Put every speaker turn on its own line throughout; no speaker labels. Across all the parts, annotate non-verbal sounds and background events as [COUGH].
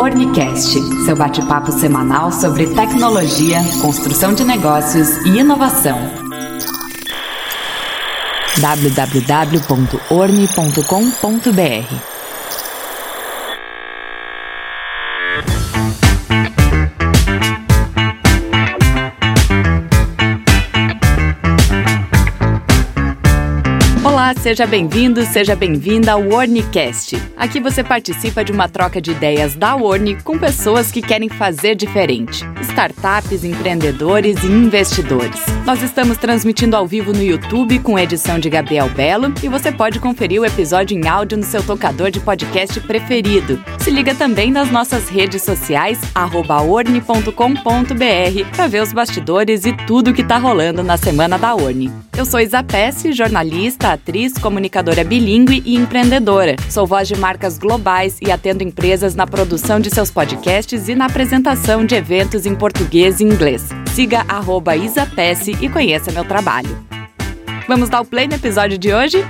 Ornicast, seu bate-papo semanal sobre tecnologia, construção de negócios e inovação. www.orni.com.br seja bem-vindo, seja bem-vinda ao Warnicast. Aqui você participa de uma troca de ideias da Warni com pessoas que querem fazer diferente. Startups, empreendedores e investidores. Nós estamos transmitindo ao vivo no YouTube com edição de Gabriel Belo e você pode conferir o episódio em áudio no seu tocador de podcast preferido. Se liga também nas nossas redes sociais, orne.com.br, para ver os bastidores e tudo que está rolando na semana da Orne. Eu sou Isa Pesce, jornalista, atriz, comunicadora bilíngue e empreendedora. Sou voz de marcas globais e atendo empresas na produção de seus podcasts e na apresentação de eventos em português e inglês. Siga Isapesse e conheça meu trabalho. Vamos dar o play no episódio de hoje?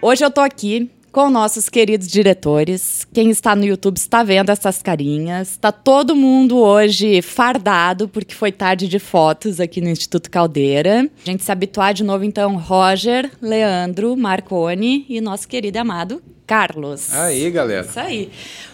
Hoje eu tô aqui com nossos queridos diretores. Quem está no YouTube está vendo essas carinhas. Está todo mundo hoje fardado, porque foi tarde de fotos aqui no Instituto Caldeira. A gente se habituar de novo, então, Roger, Leandro, Marconi e nosso querido e amado Carlos.
Aí, galera.
Isso aí.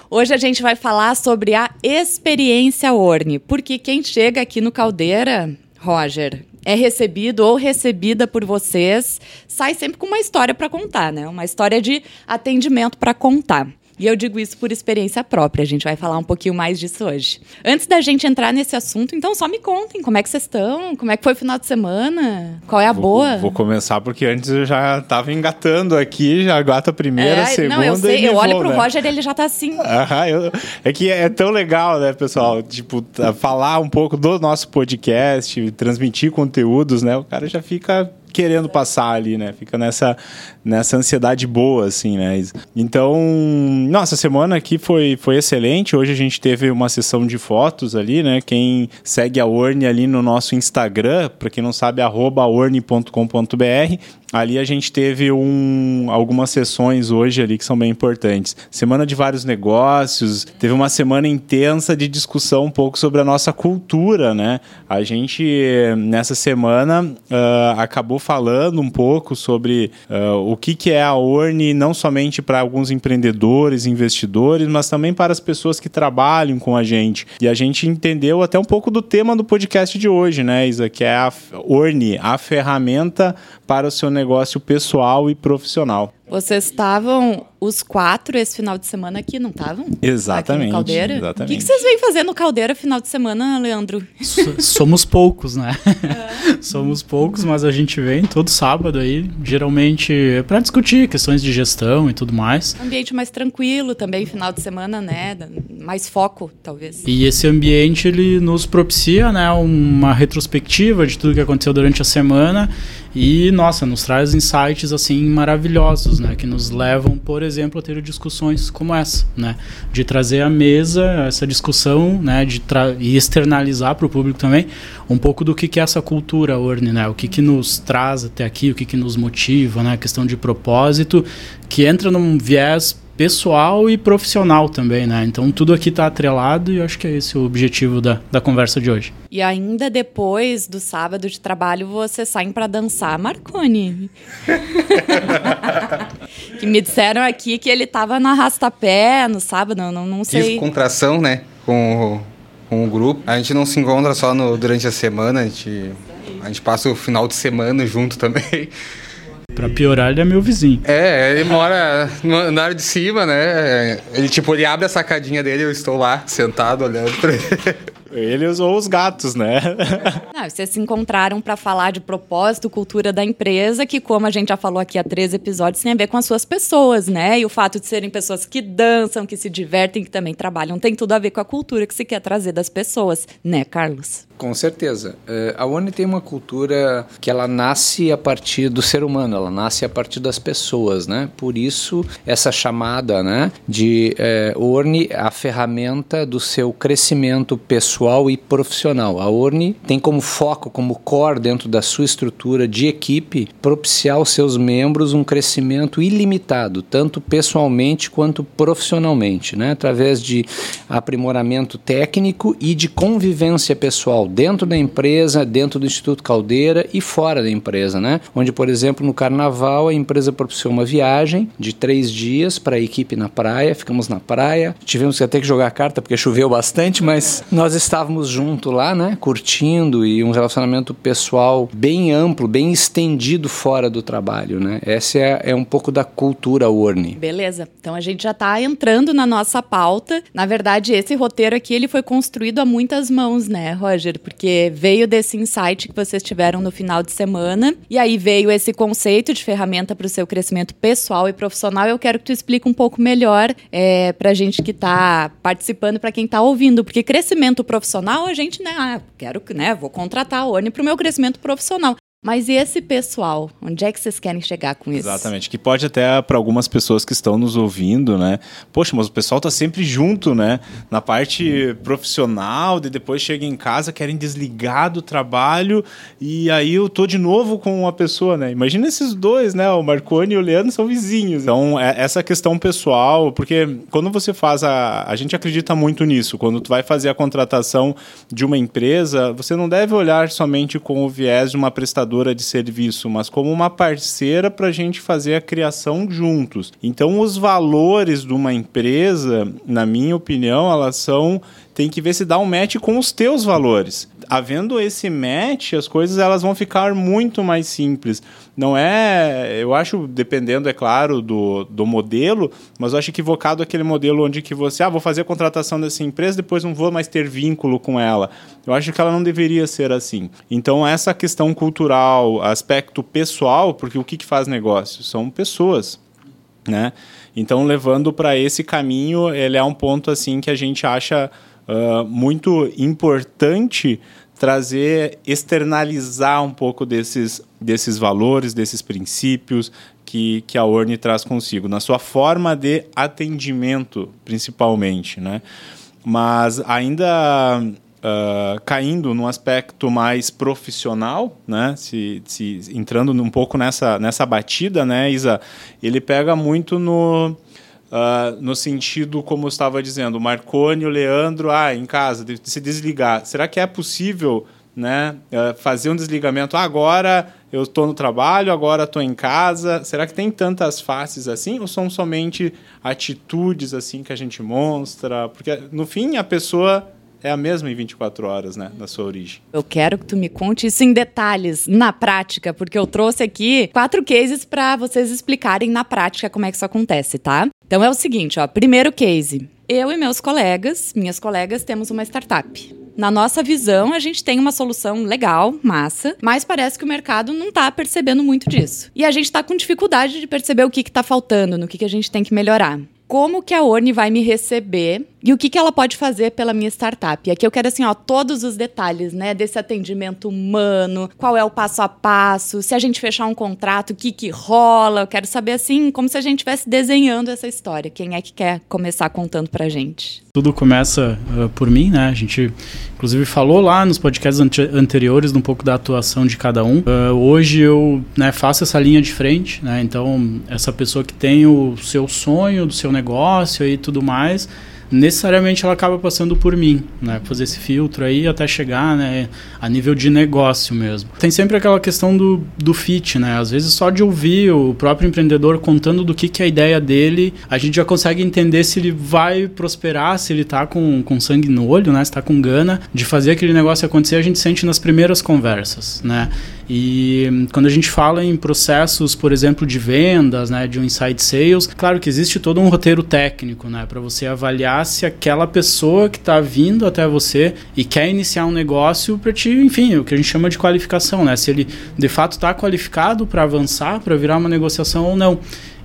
Hoje a gente vai falar sobre a experiência Orne, porque quem chega aqui no Caldeira, Roger, é recebido ou recebida por vocês, sai sempre com uma história para contar, né? Uma história de atendimento para contar. E eu digo isso por experiência própria. A gente vai falar um pouquinho mais disso hoje. Antes da gente entrar nesse assunto, então só me contem como é que vocês estão, como é que foi o final de semana, qual é a
vou,
boa.
Vou começar porque antes eu já estava engatando aqui, já gata a primeira, é, segunda. Não,
eu sei, eu
vou,
olho pro
né?
Roger ele já tá assim.
Aham, eu, é que é tão legal, né, pessoal? Tipo, falar um pouco do nosso podcast, transmitir conteúdos, né? O cara já fica querendo passar ali, né? Fica nessa, nessa ansiedade boa, assim, né? Então, nossa, semana aqui foi, foi excelente. Hoje a gente teve uma sessão de fotos ali, né? Quem segue a Orne ali no nosso Instagram, para quem não sabe, orne.com.br, ali a gente teve um, algumas sessões hoje ali que são bem importantes. Semana de vários negócios, teve uma semana intensa de discussão um pouco sobre a nossa cultura, né? A gente, nessa semana, uh, acabou falando um pouco sobre uh, o que, que é a Orne, não somente para alguns empreendedores, investidores, mas também para as pessoas que trabalham com a gente. E a gente entendeu até um pouco do tema do podcast de hoje, né, Isa? Que é a Orne, a ferramenta para o seu negócio pessoal e profissional.
Vocês estavam os quatro esse final de semana aqui, não estavam?
Exatamente. Aqui
no Caldeira?
Exatamente.
O que, vocês vêm fazer no Caldeira final de semana, Leandro?
Somos poucos, né? É. [LAUGHS] Somos poucos, mas a gente vem todo sábado aí, geralmente para discutir questões de gestão e tudo mais.
Ambiente mais tranquilo também, final de semana, né? Mais foco, talvez.
E esse ambiente ele nos propicia, né, uma retrospectiva de tudo que aconteceu durante a semana e nossa, nos traz insights assim maravilhosos, né, que nos levam, por exemplo, a ter discussões como essa, né, de trazer à mesa essa discussão, né, de e externalizar para o público também um pouco do que, que é essa cultura Orne, né, o que que nos traz até aqui, o que que nos motiva, né, a questão de propósito, que entra num viés pessoal e profissional também, né? Então tudo aqui está atrelado e eu acho que é esse o objetivo da, da conversa de hoje.
E ainda depois do sábado de trabalho, você saem para dançar, Marconi. [LAUGHS] que me disseram aqui que ele estava na rastapé no sábado, não, não sei.
Fiz contração, né? Com, com o grupo. A gente não se encontra só no, durante a semana, a gente, a gente passa o final de semana junto também.
Pra piorar, ele é meu vizinho.
É, ele mora na área de cima, né? Ele, tipo, ele abre a sacadinha dele e eu estou lá, sentado, olhando pra ele.
Eles ou os gatos, né? [LAUGHS]
Não, vocês se encontraram para falar de propósito, cultura da empresa, que, como a gente já falou aqui há três episódios, tem a ver com as suas pessoas, né? E o fato de serem pessoas que dançam, que se divertem, que também trabalham, tem tudo a ver com a cultura que se quer trazer das pessoas, né, Carlos?
Com certeza. É, a ONU tem uma cultura que ela nasce a partir do ser humano, ela nasce a partir das pessoas, né? Por isso, essa chamada né, de é, ONU, a ferramenta do seu crescimento pessoal e profissional. A Orne tem como foco, como core dentro da sua estrutura de equipe, propiciar aos seus membros um crescimento ilimitado, tanto pessoalmente quanto profissionalmente, né? através de aprimoramento técnico e de convivência pessoal dentro da empresa, dentro do Instituto Caldeira e fora da empresa. Né? Onde, por exemplo, no carnaval, a empresa propiciou uma viagem de três dias para a equipe na praia, ficamos na praia, tivemos até que jogar carta porque choveu bastante, mas nós estávamos junto lá, né? curtindo e um relacionamento pessoal bem amplo, bem estendido fora do trabalho. Né? Essa é, é um pouco da cultura Warney.
Beleza, então a gente já está entrando na nossa pauta. Na verdade, esse roteiro aqui ele foi construído a muitas mãos, né, Roger? Porque veio desse insight que vocês tiveram no final de semana e aí veio esse conceito de ferramenta para o seu crescimento pessoal e profissional. Eu quero que tu explique um pouco melhor é, para a gente que está participando, para quem está ouvindo, porque crescimento profissional a gente, né, ah, quero, né, vou contratar a ONI para o meu crescimento profissional. Mas e esse pessoal? Onde é que vocês querem chegar com isso?
Exatamente, que pode até para algumas pessoas que estão nos ouvindo, né? Poxa, mas o pessoal tá sempre junto, né? Na parte profissional, de depois chega em casa, querem desligar do trabalho e aí eu tô de novo com uma pessoa, né? Imagina esses dois, né? O Marconi e o Leandro são vizinhos. Então, é essa questão pessoal, porque quando você faz a a gente acredita muito nisso, quando tu vai fazer a contratação de uma empresa, você não deve olhar somente com o viés de uma prestadora prestadora de serviço, mas como uma parceira para a gente fazer a criação juntos. Então, os valores de uma empresa, na minha opinião, elas são tem que ver se dá um match com os teus valores. Havendo esse match, as coisas elas vão ficar muito mais simples. Não é, eu acho, dependendo, é claro, do, do modelo, mas eu acho equivocado aquele modelo onde que você, ah, vou fazer a contratação dessa empresa, depois não vou mais ter vínculo com ela. Eu acho que ela não deveria ser assim. Então, essa questão cultural, aspecto pessoal, porque o que, que faz negócio? São pessoas, né? Então, levando para esse caminho, ele é um ponto assim que a gente acha uh, muito importante trazer, externalizar um pouco desses, desses valores, desses princípios que, que a Orne traz consigo, na sua forma de atendimento, principalmente. Né? Mas ainda uh, caindo num aspecto mais profissional, né? se, se entrando um pouco nessa, nessa batida, né, Isa? Ele pega muito no Uh, no sentido, como eu estava dizendo, o Marconi, o Leandro, ah, em casa, de se desligar. Será que é possível né, uh, fazer um desligamento? Ah, agora eu estou no trabalho, agora estou em casa. Será que tem tantas faces assim? Ou são somente atitudes assim que a gente mostra? Porque, no fim, a pessoa é a mesma em 24 horas, né, na sua origem.
Eu quero que tu me conte isso em detalhes, na prática, porque eu trouxe aqui quatro cases para vocês explicarem na prática como é que isso acontece, tá? Então é o seguinte, ó, primeiro case. Eu e meus colegas, minhas colegas, temos uma startup. Na nossa visão, a gente tem uma solução legal, massa, mas parece que o mercado não está percebendo muito disso. E a gente está com dificuldade de perceber o que está faltando, no que, que a gente tem que melhorar como que a Orne vai me receber e o que, que ela pode fazer pela minha startup. Aqui eu quero, assim, ó, todos os detalhes, né, desse atendimento humano, qual é o passo a passo, se a gente fechar um contrato, o que que rola. Eu quero saber, assim, como se a gente estivesse desenhando essa história. Quem é que quer começar contando pra gente?
Tudo começa uh, por mim, né? A gente, inclusive, falou lá nos podcasts anteriores um pouco da atuação de cada um. Uh, hoje eu né, faço essa linha de frente, né? Então, essa pessoa que tem o seu sonho do seu negócio e tudo mais necessariamente ela acaba passando por mim, né? Fazer esse filtro aí até chegar, né? A nível de negócio mesmo. Tem sempre aquela questão do, do fit, né? Às vezes só de ouvir o próprio empreendedor contando do que, que é a ideia dele, a gente já consegue entender se ele vai prosperar, se ele tá com, com sangue no olho, né? Se tá com gana de fazer aquele negócio acontecer, a gente sente nas primeiras conversas, né? E quando a gente fala em processos, por exemplo, de vendas, né, de um inside sales, claro que existe todo um roteiro técnico, né, para você avaliar se aquela pessoa que está vindo até você e quer iniciar um negócio para te, enfim, o que a gente chama de qualificação, né, se ele de fato está qualificado para avançar, para virar uma negociação ou não.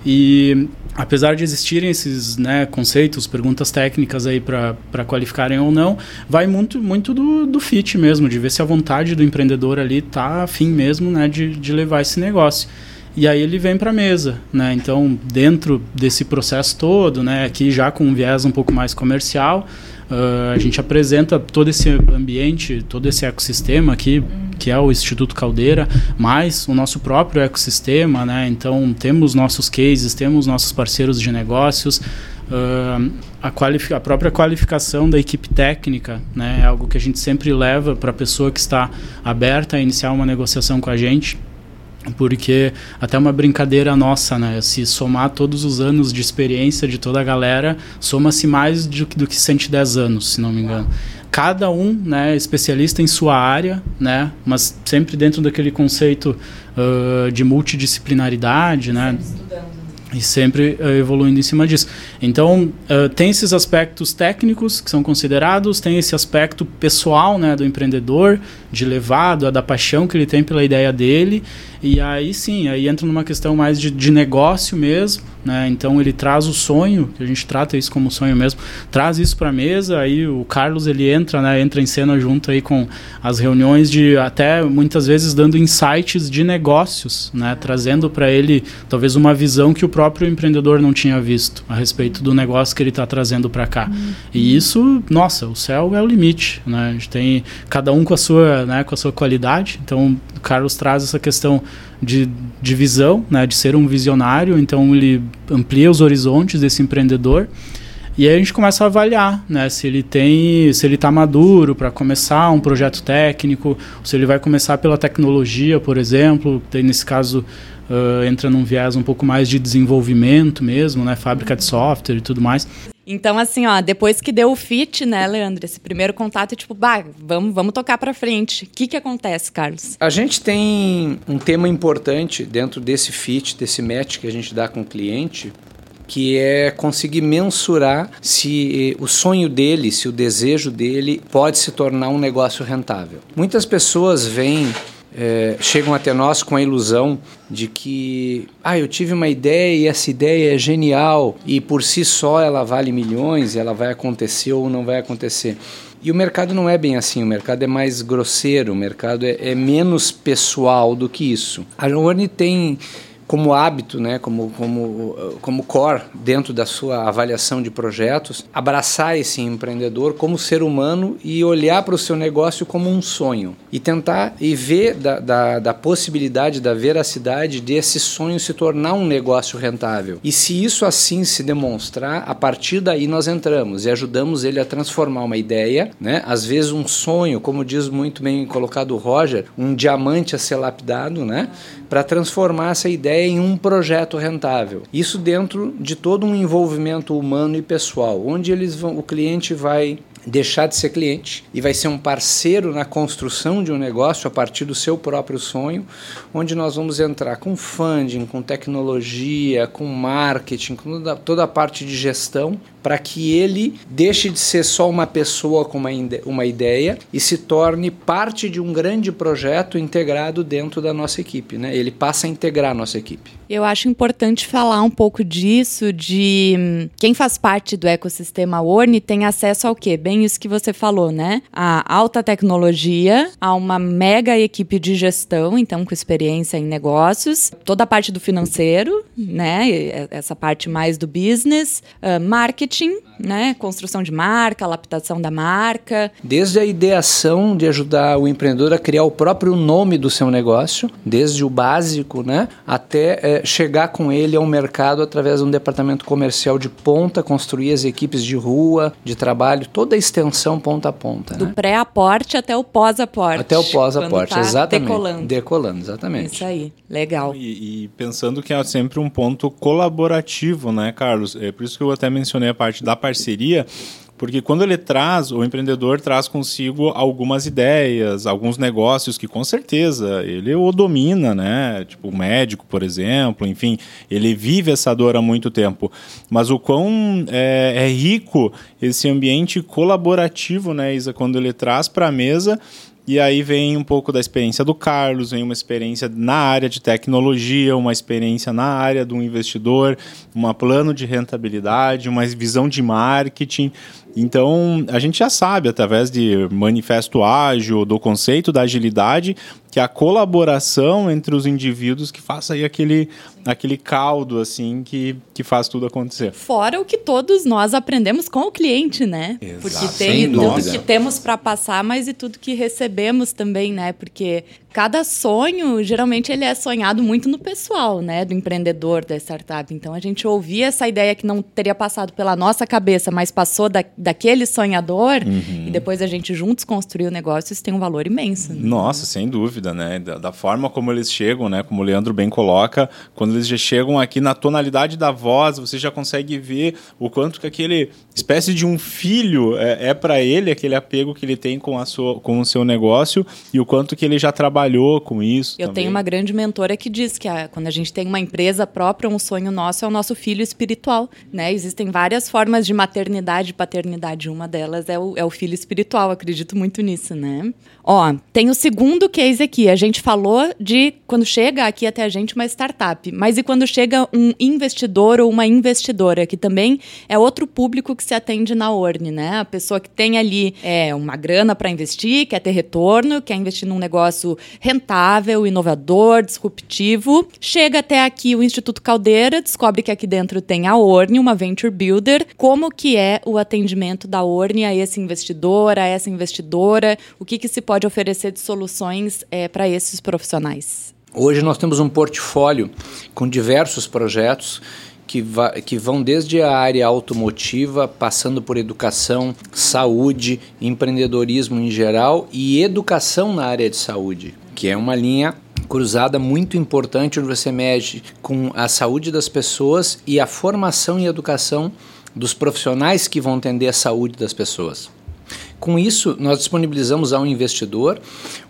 E apesar de existirem esses né, conceitos, perguntas técnicas aí para qualificarem ou não, vai muito, muito do, do fit mesmo, de ver se a vontade do empreendedor ali está afim mesmo né, de, de levar esse negócio. e aí ele vem para a mesa, né? Então, dentro desse processo todo, né, aqui já com um viés um pouco mais comercial, uh, a gente apresenta todo esse ambiente, todo esse ecossistema aqui, que é o Instituto Caldeira, mais o nosso próprio ecossistema, né? Então, temos nossos cases, temos nossos parceiros de negócios, uh, a, a, própria qualificação da equipe técnica né, é algo que a gente sempre leva para a pessoa que está aberta a iniciar uma negociação com a gente porque até uma brincadeira nossa, né? Se somar todos os anos de experiência de toda a galera, soma-se mais do, do que 110 anos, se não me engano. Cada um, né, especialista em sua área, né? Mas sempre dentro daquele conceito uh, de multidisciplinaridade, né? e sempre uh, evoluindo em cima disso. Então, uh, tem esses aspectos técnicos que são considerados, tem esse aspecto pessoal né, do empreendedor, de levado, da paixão que ele tem pela ideia dele, e aí sim, aí entra numa questão mais de, de negócio mesmo, né? Então ele traz o sonho, que a gente trata isso como sonho mesmo, traz isso para a mesa, aí o Carlos ele entra, né? Entra em cena junto aí com as reuniões de até muitas vezes dando insights de negócios, né? Trazendo para ele talvez uma visão que o próprio empreendedor não tinha visto a respeito do negócio que ele está trazendo para cá. E isso, nossa, o céu é o limite, né? A gente tem cada um com a sua, né? Com a sua qualidade. Então o Carlos traz essa questão de, de visão, né, de ser um visionário, então ele amplia os horizontes desse empreendedor. E aí a gente começa a avaliar, né, se ele tem, se ele está maduro para começar um projeto técnico, se ele vai começar pela tecnologia, por exemplo, tem nesse caso uh, entra num viés um pouco mais de desenvolvimento mesmo, né, fábrica de software e tudo mais.
Então, assim, ó, depois que deu o fit, né, Leandro, esse primeiro contato, tipo, bah, vamos, vamos tocar para frente. O que, que acontece, Carlos?
A gente tem um tema importante dentro desse fit, desse match que a gente dá com o cliente, que é conseguir mensurar se o sonho dele, se o desejo dele pode se tornar um negócio rentável. Muitas pessoas vêm é, chegam até nós com a ilusão de que, ah, eu tive uma ideia e essa ideia é genial e por si só ela vale milhões, ela vai acontecer ou não vai acontecer. E o mercado não é bem assim, o mercado é mais grosseiro, o mercado é, é menos pessoal do que isso. A Orne tem como hábito, né, como, como, como core dentro da sua avaliação de projetos, abraçar esse empreendedor como ser humano e olhar para o seu negócio como um sonho. E tentar e ver da, da, da possibilidade, da veracidade desse sonho se tornar um negócio rentável. E se isso assim se demonstrar, a partir daí nós entramos e ajudamos ele a transformar uma ideia, né, às vezes um sonho, como diz muito bem colocado o Roger, um diamante a ser lapidado, né, para transformar essa ideia em um projeto rentável. Isso dentro de todo um envolvimento humano e pessoal, onde eles vão, o cliente vai deixar de ser cliente e vai ser um parceiro na construção de um negócio a partir do seu próprio sonho, onde nós vamos entrar com funding, com tecnologia, com marketing, com toda, toda a parte de gestão, para que ele deixe de ser só uma pessoa com uma, uma ideia e se torne parte de um grande projeto integrado dentro da nossa equipe. Né? Ele passa a integrar a nossa equipe.
Eu acho importante falar um pouco disso, de hum, quem faz parte do ecossistema Orne tem acesso ao quê? Bem isso que você falou, né? A alta tecnologia, a uma mega equipe de gestão, então com experiência em negócios, toda a parte do financeiro, né? Essa parte mais do business, uh, marketing, né? Construção de marca, adaptação da marca.
Desde a ideação de ajudar o empreendedor a criar o próprio nome do seu negócio, desde o básico, né? Até é, chegar com ele ao mercado através de um departamento comercial de ponta, construir as equipes de rua, de trabalho, toda a extensão ponta a ponta.
Do né? pré-aporte até o pós-aporte.
Até o pós-aporte, tá exatamente. Decolando. Decolando, exatamente.
Isso aí, legal.
E, e, pensando que é sempre um ponto colaborativo, né, Carlos? É por isso que eu até mencionei a parte da parceria, porque quando ele traz, o empreendedor traz consigo algumas ideias, alguns negócios que com certeza ele o domina, né? Tipo o médico, por exemplo, enfim, ele vive essa dor há muito tempo. Mas o quão é, é rico esse ambiente colaborativo, né, Isa, quando ele traz para a mesa e aí vem um pouco da experiência do Carlos, vem uma experiência na área de tecnologia, uma experiência na área do investidor, um plano de rentabilidade, uma visão de marketing. Então, a gente já sabe, através de manifesto ágil, do conceito da agilidade, que é a colaboração entre os indivíduos que faça aí aquele, aquele caldo, assim, que, que faz tudo acontecer.
Fora o que todos nós aprendemos com o cliente, né?
Exato.
Porque
Sem
tem tudo
dúvida.
que temos para passar, mas e tudo que recebemos também, né? Porque cada sonho, geralmente, ele é sonhado muito no pessoal, né? Do empreendedor, da startup. Então, a gente ouvia essa ideia que não teria passado pela nossa cabeça, mas passou da, daquele sonhador,
Uhum.
e depois a gente juntos construiu o negócio, isso tem um valor imenso. né?
Nossa, sem dúvida, né? Da, da forma como eles chegam, né? Como o Leandro bem coloca, quando eles já chegam aqui na tonalidade da voz, você já consegue ver o quanto que aquele espécie de um filho é, é para ele, aquele apego que ele tem com, a sua, com o seu negócio e o quanto que ele já trabalhou com isso.
Eu
também.
tenho uma grande mentora que diz que a- quando a gente tem uma empresa própria, um sonho nosso é o nosso filho espiritual, né? Existem várias formas de maternidade e paternidade. Uma delas é o, é o filho espiritual, acredito muito nisso, né? Ó, tem o segundo case aqui. A gente falou de quando chega aqui até a gente uma startup, mas e quando chega um investidor ou uma investidora, que também é outro público que se atende na Orne, né? A pessoa que tem ali é, uma grana para investir, quer ter retorno, quer investir num negócio rentável, inovador, disruptivo. Chega até aqui o Instituto Caldeira, descobre que aqui dentro tem a Orne, uma venture builder. Como que é o atendimento da Orne a esse investidor, a essa investidora? O que, que se pode oferecer de soluções para esses profissionais?
Hoje nós temos um portfólio com diversos projetos que, que, vão desde a área automotiva, passando por educação, saúde, empreendedorismo em geral e educação na área de saúde, que é uma linha cruzada muito importante onde você mexe com a saúde das pessoas e a formação e educação dos profissionais que vão atender a saúde das pessoas. Com isso, nós disponibilizamos ao investidor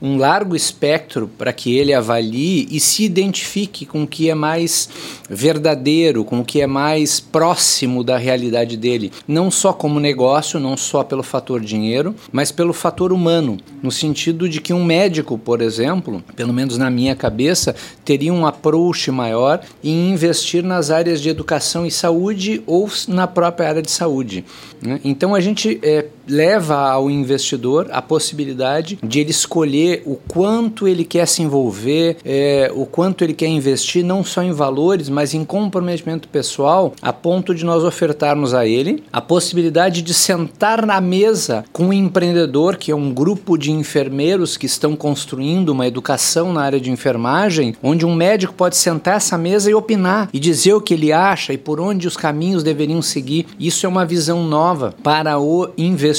um largo espectro para que ele avalie e se identifique com o que é mais verdadeiro, com o que é mais próximo da realidade dele, não só como negócio, não só pelo fator dinheiro, mas pelo fator humano, no sentido de que um médico, por exemplo, pelo menos na minha cabeça, teria um approach maior em investir nas áreas de educação e saúde ou na própria área de saúde. Né? Então a gente é, leva ao investidor a possibilidade de ele escolher o quanto ele quer se envolver, é, o quanto ele quer investir, não só em valores, mas em comprometimento pessoal, a ponto de nós ofertarmos a ele a possibilidade de sentar na mesa com um empreendedor, que é um grupo de enfermeiros que estão construindo uma educação na área de enfermagem, onde um médico pode sentar essa mesa e opinar e dizer o que ele acha e por onde os caminhos deveriam seguir. Isso é uma visão nova para o investidor,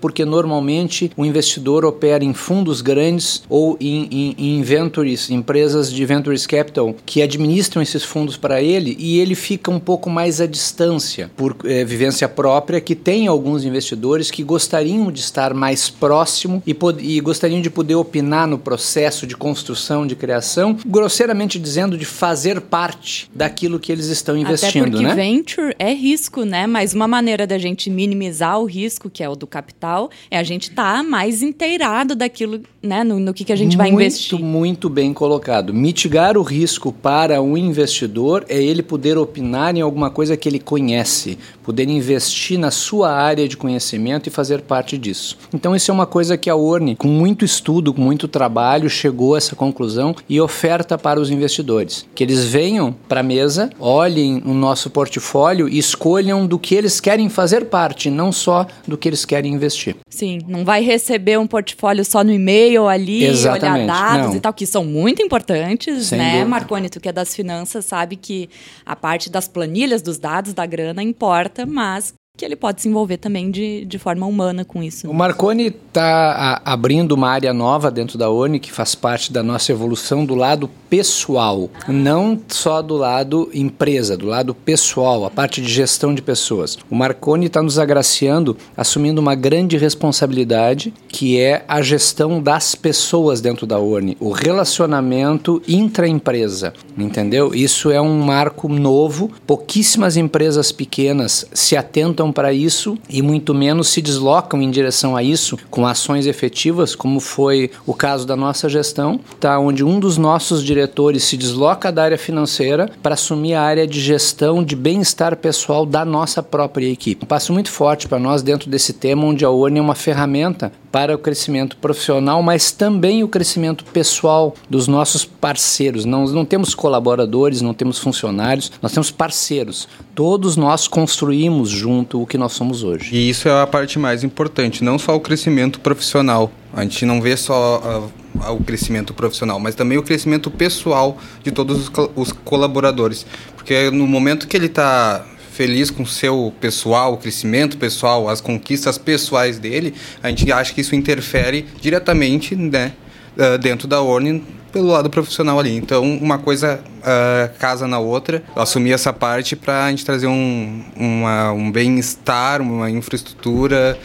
porque normalmente o investidor opera em fundos grandes ou em, em, em ventures, empresas de ventures capital que administram esses fundos para ele e ele fica um pouco mais à distância por é, vivência própria, que tem alguns investidores que gostariam de estar mais próximo e, e gostariam de poder opinar no processo de construção, de criação, grosseiramente dizendo de fazer parte daquilo que eles estão investindo,
Até porque
né?
venture é risco, né? Mas uma maneira da gente minimizar o risco, que é o do capital, é a gente estar tá mais inteirado daquilo, né? No, no que, que a gente vai
muito,
investir.
Muito bem colocado. Mitigar o risco para o investidor é ele poder opinar em alguma coisa que ele conhece, poder investir na sua área de conhecimento e fazer parte disso. Então isso é uma coisa que a Orne, com muito estudo, com muito trabalho, chegou a essa conclusão e oferta para os investidores. Que eles venham para a mesa, olhem o nosso portfólio e escolham do que eles querem fazer parte, não só do que eles querem investir.
Sim, não vai receber um portfólio só no e-mail ali,
Exatamente,
olhar dados
não.
e tal, que são muito importantes,
Sem
né?
dúvida.
Marconi, tu que é das finanças, sabe que a parte das planilhas, dos dados, da grana importa, mas que ele pode se envolver também de, de forma humana com isso.
O Marconi está abrindo uma área nova dentro da ONI que faz parte da nossa evolução do lado pessoal, não só do lado empresa, do lado pessoal, a parte de gestão de pessoas. O Marconi está nos agraciando, assumindo uma grande responsabilidade que é a gestão das pessoas dentro da ONI, o relacionamento intra-empresa, entendeu? Isso é um marco novo, pouquíssimas empresas pequenas se atentam para isso e muito menos se deslocam em direção a isso com ações efetivas, como foi o caso da nossa gestão, tá? onde um dos nossos diretores se desloca da área financeira para assumir a área de gestão de bem-estar pessoal da nossa própria equipe. Um passo muito forte para nós dentro desse tema, onde a ONU é uma ferramenta para o crescimento profissional, mas também o crescimento pessoal dos nossos parceiros. Não, não temos colaboradores, não temos funcionários, nós temos parceiros. Todos nós construímos junto o que nós somos hoje.
E isso é a parte mais importante, não só o crescimento profissional. A gente não vê só uh, o crescimento profissional, mas também o crescimento pessoal de todos os, os colaboradores. Porque no momento que ele está feliz com o seu pessoal, o crescimento pessoal, as conquistas pessoais dele, a gente acha que isso interfere diretamente né, uh, dentro da Orne pelo lado profissional ali. Então, uma coisa uh, casa na outra. Eu assumi essa parte para a gente trazer um, um bem-estar, uma infraestrutura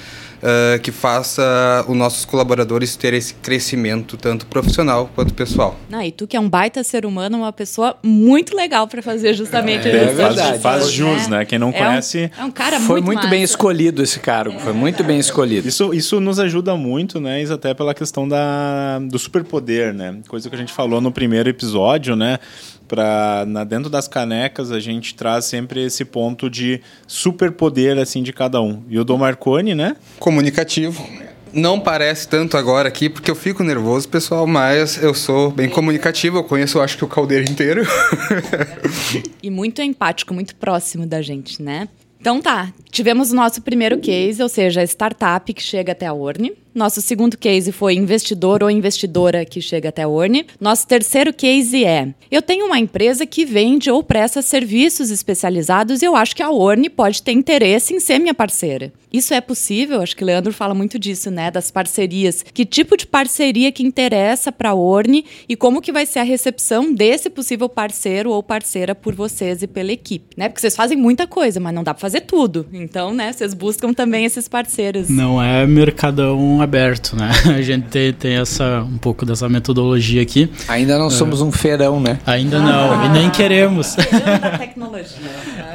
uh, que faça os nossos colaboradores ter esse crescimento, tanto profissional quanto pessoal.
Não, e tu que é um baita ser humano, uma pessoa muito legal para fazer justamente
é,
isso.
É verdade. Faz, faz jus, né? Quem não é conhece...
Um, é um cara
Foi
muito,
muito bem escolhido esse cargo, foi muito bem escolhido.
Isso, isso nos ajuda muito, né? Isso até pela questão da, do superpoder, né? Coisa que a gente falou no primeiro episódio, né? Para dentro das canecas a gente traz sempre esse ponto de superpoder assim de cada um. E o Dom Marconi, né?
Comunicativo. Não parece tanto agora aqui, porque eu fico nervoso, pessoal, mas eu sou bem comunicativo, eu conheço, eu acho que o caldeiro inteiro.
e muito empático, muito próximo da gente, né? Então tá, tivemos o nosso primeiro case, ou seja, a startup que chega até a Orne. Nosso segundo case foi investidor ou investidora que chega até a Orne. Nosso terceiro case é: eu tenho uma empresa que vende ou presta serviços especializados e eu acho que a Orne pode ter interesse em ser minha parceira. Isso é possível? Acho que o Leandro fala muito disso, né? Das parcerias. Que tipo de parceria que interessa para a Orne e como que vai ser a recepção desse possível parceiro ou parceira por vocês e pela equipe, né? Porque vocês fazem muita coisa, mas não dá para fazer tudo. Então, né? Vocês buscam também esses parceiros.
Não é mercadão aberto, né? [LAUGHS] A gente tem, tem essa um pouco dessa metodologia aqui.
Ainda não é. somos um feirão, né?
Ainda não, ah, e nem queremos. [LAUGHS]
tecnologia.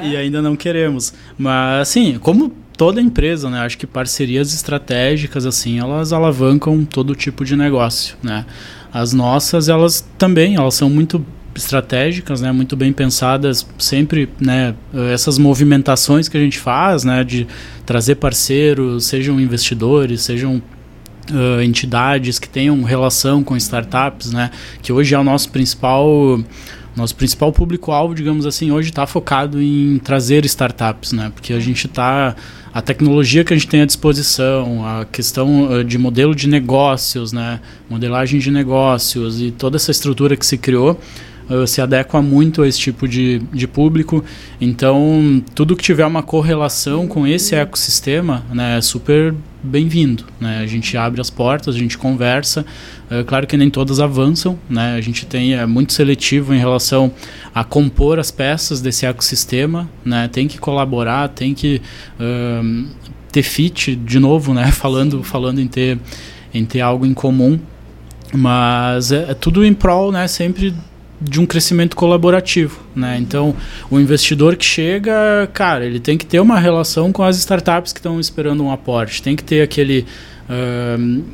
e ainda não queremos. Mas assim, como toda empresa, né? Acho que parcerias estratégicas assim, elas alavancam todo tipo de negócio, né? As nossas, elas também, elas são muito estratégicas, né, muito bem pensadas, sempre, né, essas movimentações que a gente faz, né, de trazer parceiros, sejam investidores, sejam uh, entidades que tenham relação com startups, né, que hoje é o nosso principal nosso principal público-alvo, digamos assim, hoje está focado em trazer startups, né? Porque a gente está a tecnologia que a gente tem à disposição, a questão de modelo de negócios, né? Modelagem de negócios e toda essa estrutura que se criou uh, se adequa muito a esse tipo de, de público. Então, tudo que tiver uma correlação com esse ecossistema né, é super bem-vindo. Né? A gente abre as portas, a gente conversa. É claro que nem todas avançam, né? a gente tem, é muito seletivo em relação a compor as peças desse ecossistema, né? tem que colaborar, tem que uh, ter fit, de novo, né? [LAUGHS] falando, falando em, ter, em ter algo em comum. Mas é, é tudo em prol, né? Sempre de um crescimento colaborativo, né? Então, o investidor que chega, cara, ele tem que ter uma relação com as startups que estão esperando um aporte, tem que ter aquele, uh,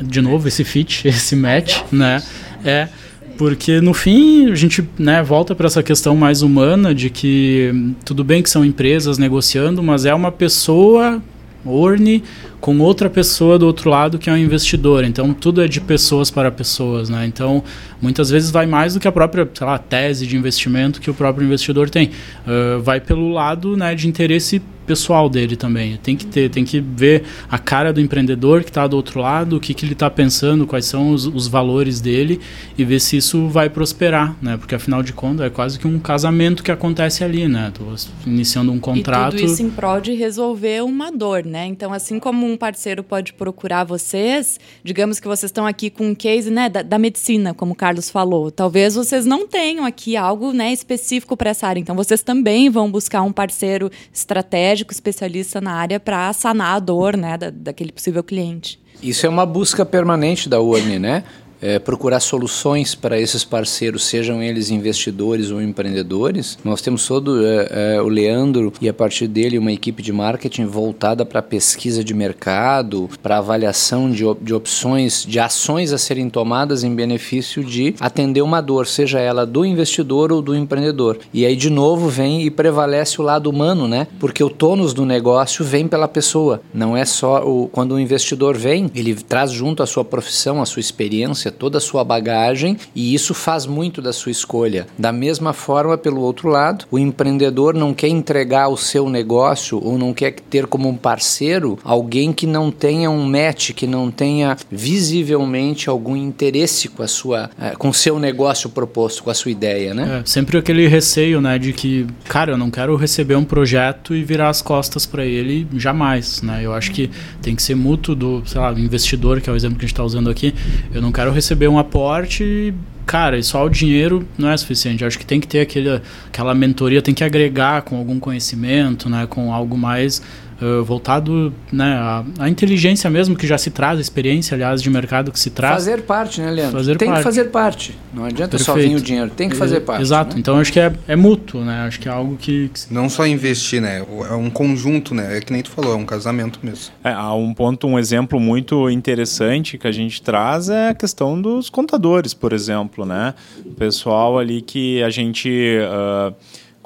de novo, esse fit, [LAUGHS] esse match, né? É porque no fim a gente né, volta para essa questão mais humana de que tudo bem que são empresas negociando, mas é uma pessoa Orne com outra pessoa do outro lado que é um investidor. Então tudo é de pessoas para pessoas, né? Então muitas vezes vai mais do que a própria, sei lá, tese de investimento que o próprio investidor tem. Uh, vai pelo lado né, de interesse pessoal dele também. Tem que ter, tem que ver a cara do empreendedor que está do outro lado, o que, que ele está pensando, quais são os, os, valores dele e ver se isso vai prosperar, né? Porque afinal de contas é quase que um casamento que acontece ali, né? Tô iniciando um contrato.
E tudo isso em prol de resolver uma dor, né? Então, assim como um parceiro pode procurar vocês, digamos que vocês estão aqui com um case, né, da, da medicina, como o Carlos falou. Talvez vocês não tenham aqui algo, né, específico para essa área. Então, vocês também vão buscar um parceiro estratégico especialista na área para sanar a dor né, da, daquele possível cliente.
Isso é uma busca permanente da URN, né? É, procurar soluções para esses parceiros, sejam eles investidores ou empreendedores. Nós temos todo é, é, o Leandro e a partir dele uma equipe de marketing voltada para pesquisa de mercado, para avaliação de, de opções, de ações a serem tomadas em benefício de atender uma dor, seja ela do investidor ou do empreendedor. E aí de novo vem e prevalece o lado humano, né? Porque o tônus do negócio vem pela pessoa. Não é só o quando o investidor vem, ele traz junto a sua profissão, a sua experiência, toda a sua bagagem e isso faz muito da sua escolha. Da mesma forma, pelo outro lado, o empreendedor não quer entregar o seu negócio ou não quer ter como um parceiro alguém que não tenha um match, que não tenha visivelmente algum interesse com a sua, eh, com o seu negócio proposto, com a sua ideia, né?
É, sempre aquele receio, né, de que, cara, eu não quero receber um projeto e virar as costas para ele jamais, né? Eu acho que tem que ser mútuo do, sei lá, investidor, que é o exemplo que a gente está usando aqui. Eu não quero receber um aporte e, cara, só o dinheiro não é suficiente. Acho que tem que ter aquele, aquela mentoria, tem que agregar com algum conhecimento, né, com algo mais uh, voltado né, à, à, inteligência mesmo, que já se traz, a experiência, aliás, de mercado que se traz.
Fazer parte, né, Leandro?
Fazer
tem
parte.
que fazer parte. Não adianta Perfeito. só vir o dinheiro, tem que fazer parte.
Exato,
né?
então acho que é, é mútuo, né? Acho que é algo que, que.
Não só investir, né? É um conjunto, né? É que nem tu falou, é um casamento mesmo.
É, há um ponto, um exemplo muito interessante que a gente traz é a questão dos contadores, por exemplo, né? O pessoal ali que a gente. Uh,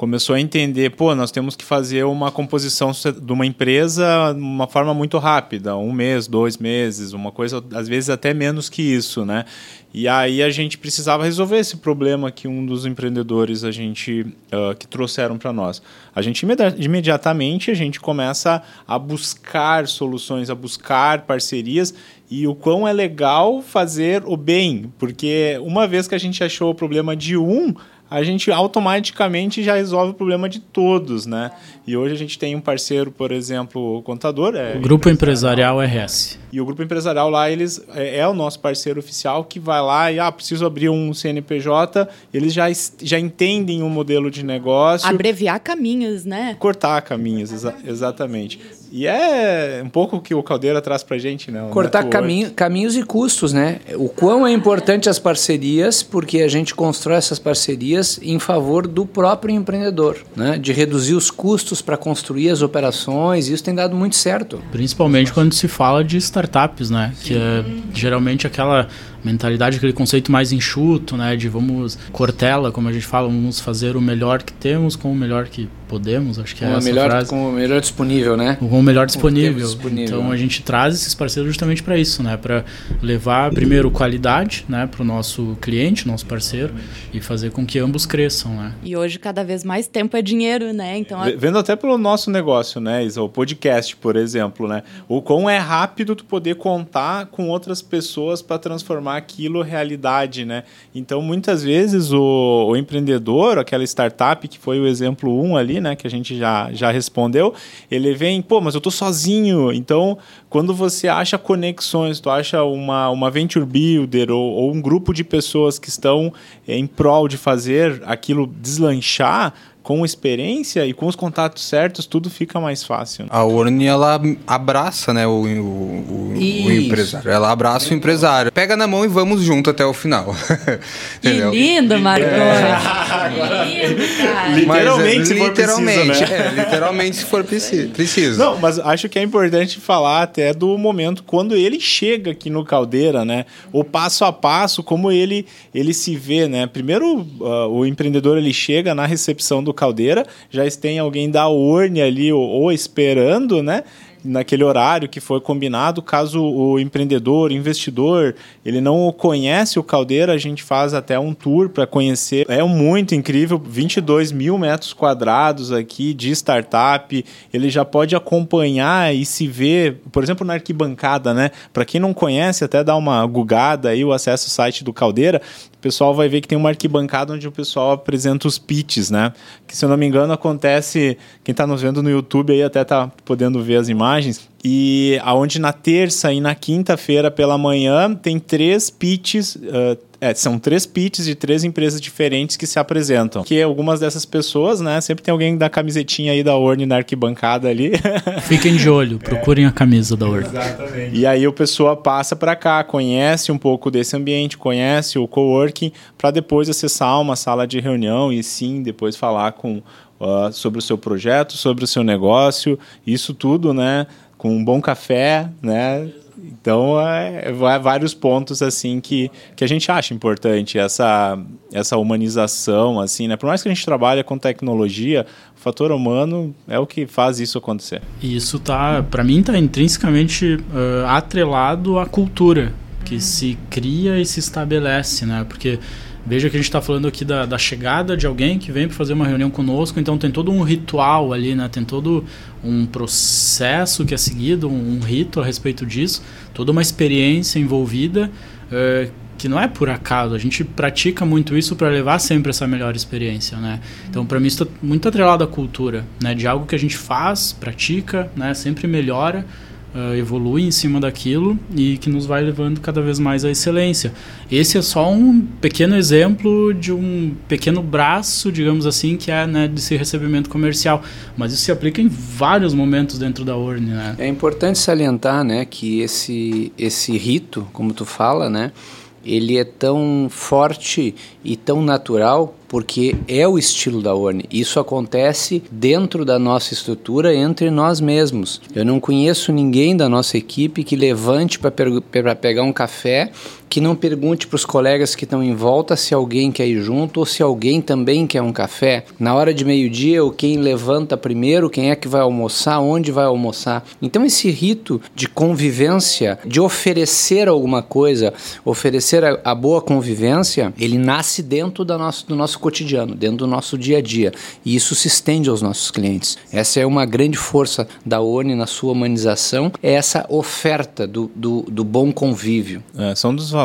começou a entender, pô, nós temos que fazer uma composição de uma empresa de uma forma muito rápida, um mês, dois meses, uma coisa, às vezes até menos que isso, né? E aí a gente precisava resolver esse problema que um dos empreendedores a gente uh, que trouxeram para nós. A gente imediatamente a gente começa a buscar soluções, a buscar parcerias e o quão é legal fazer o bem, porque uma vez que a gente achou o problema de um, a gente automaticamente já resolve o problema de todos, né? E hoje a gente tem um parceiro, por exemplo, o contador. É
o Grupo Empresarial RS.
E o Grupo Empresarial lá, eles é, é, o nosso parceiro oficial que vai lá e, ah, preciso abrir um CNPJ, eles já, já entendem o um modelo de negócio.
Abreviar caminhos, né?
Cortar caminhos, exa exatamente. E é um pouco o que o Caldeira traz pra gente, né?
Cortar caminho, caminhos e custos, né? O quão é importante as parcerias, porque a gente constrói essas parcerias em favor do próprio empreendedor, né? De reduzir os custos para construir as operações, isso tem dado muito certo.
Principalmente quando se fala de startups, né? Que é geralmente aquela mentalidade, aquele conceito mais enxuto, né? De vamos cortela, como a gente fala, vamos fazer o melhor que temos com o melhor que podemos, acho que é com essa
melhor,
frase.
Com o melhor disponível, né?
Com o melhor disponível.
O disponível
então
né?
a gente traz esses parceiros justamente para isso, né? Para levar primeiro qualidade, né? Para o nosso cliente, nosso parceiro, e fazer com que ambos cresçam, né?
E hoje cada vez mais tempo é dinheiro, né? Então a...
vendo até pelo nosso negócio, né? Isa, o podcast, por exemplo, né? O quão é rápido tu poder contar com outras pessoas para transformar aquilo realidade, né? Então muitas vezes o, o empreendedor, aquela startup que foi o exemplo 1 ali, né, que a gente já, já respondeu, ele vem, pô, mas eu tô sozinho. Então, quando você acha conexões, tu acha uma, uma venture builder ou, ou um grupo de pessoas que estão em prol de fazer aquilo deslanchar, com experiência e com os contatos certos, tudo fica mais fácil.
A Orne, ela abraça, né, o, o, o, empresário. Ela abraça o empresário. Pega na mão e vamos junto até o final. [LAUGHS]
que lindo, Marcos. [LAUGHS] É. lindo, cara.
Literalmente, se
literalmente,
for preciso,
né? é, literalmente se for preciso.
Não, mas acho que é importante falar até do momento quando ele chega aqui no Caldeira, né? O passo a passo, como ele, ele se vê, né? Primeiro, uh, o empreendedor ele chega na recepção do Caldeira, já tem alguém da urne ali ou, ou esperando, né? naquele horário que foi combinado. Caso o empreendedor, investidor, ele não conhece o Caldeira, a gente faz até um tour para conhecer. É muito incrível, 22 mil metros quadrados aqui de startup. Ele já pode acompanhar e se ver, por exemplo, na arquibancada, né? Para quem não conhece, até dá uma gugada aí, o acesso ao site do Caldeira. O pessoal vai ver que tem uma arquibancada onde o pessoal apresenta os pitches, né? Que se eu não me engano acontece, quem está nos vendo no YouTube aí até tá podendo ver as imagens e aonde na terça e na quinta-feira pela manhã tem três pitches uh, é, são três pitches de três empresas diferentes que se apresentam. Que algumas dessas pessoas, né, sempre tem alguém da camisetinha aí da Orne na arquibancada ali. [LAUGHS]
Fiquem de olho, procurem a camisa da Orne.
Exatamente. E aí o pessoa passa para cá, conhece um pouco desse ambiente, conhece o coworking, para depois acessar uma sala de reunião e sim depois falar com uh, sobre o seu projeto, sobre o seu negócio, isso tudo, né, com um bom café, né, então, é, vários pontos assim que, que a gente acha importante essa essa humanização assim, né? Por mais que a gente trabalhe com tecnologia, o fator humano é o que faz isso acontecer.
E isso tá, para mim, tá intrinsecamente uh, atrelado à cultura que se cria e se estabelece, né? Porque Veja que a gente está falando aqui da, da, chegada de alguém que vem para fazer uma reunião conosco, então tem todo um ritual ali, né? Tem todo um processo que é seguido, um, um rito a respeito disso, toda uma experiência envolvida uh, que não é por acaso. A gente pratica muito isso para levar sempre essa melhor experiência, né? Então, para mim, isso está muito atrelado à cultura, né? De algo que a gente faz, pratica, né? Sempre melhora uh, evolui em cima daquilo e que nos vai levando cada vez mais à excelência. Esse é só um pequeno exemplo de um pequeno braço, digamos assim, que é né, desse recebimento comercial. Mas isso se aplica em vários momentos dentro da urne. Né?
É importante salientar né, que esse, esse rito, como tu fala, né, ele é tão forte e tão natural porque é o estilo da ONI. Isso acontece dentro da nossa estrutura, entre nós mesmos. Eu não conheço ninguém da nossa equipe que levante para pegar um café que não pergunte para os colegas que estão em volta se alguém quer ir junto ou se alguém também quer um café. Na hora de meio-dia, o quem levanta primeiro, quem é que vai almoçar, onde vai almoçar. Então, esse rito de convivência, de oferecer alguma coisa, oferecer a, a boa convivência, ele nasce dentro da nosso, do nosso cotidiano, dentro do nosso dia a dia. E isso se estende aos nossos clientes. Essa é uma grande força da ONI na sua humanização, é essa oferta do, do, do bom convívio.
É, são dos valores,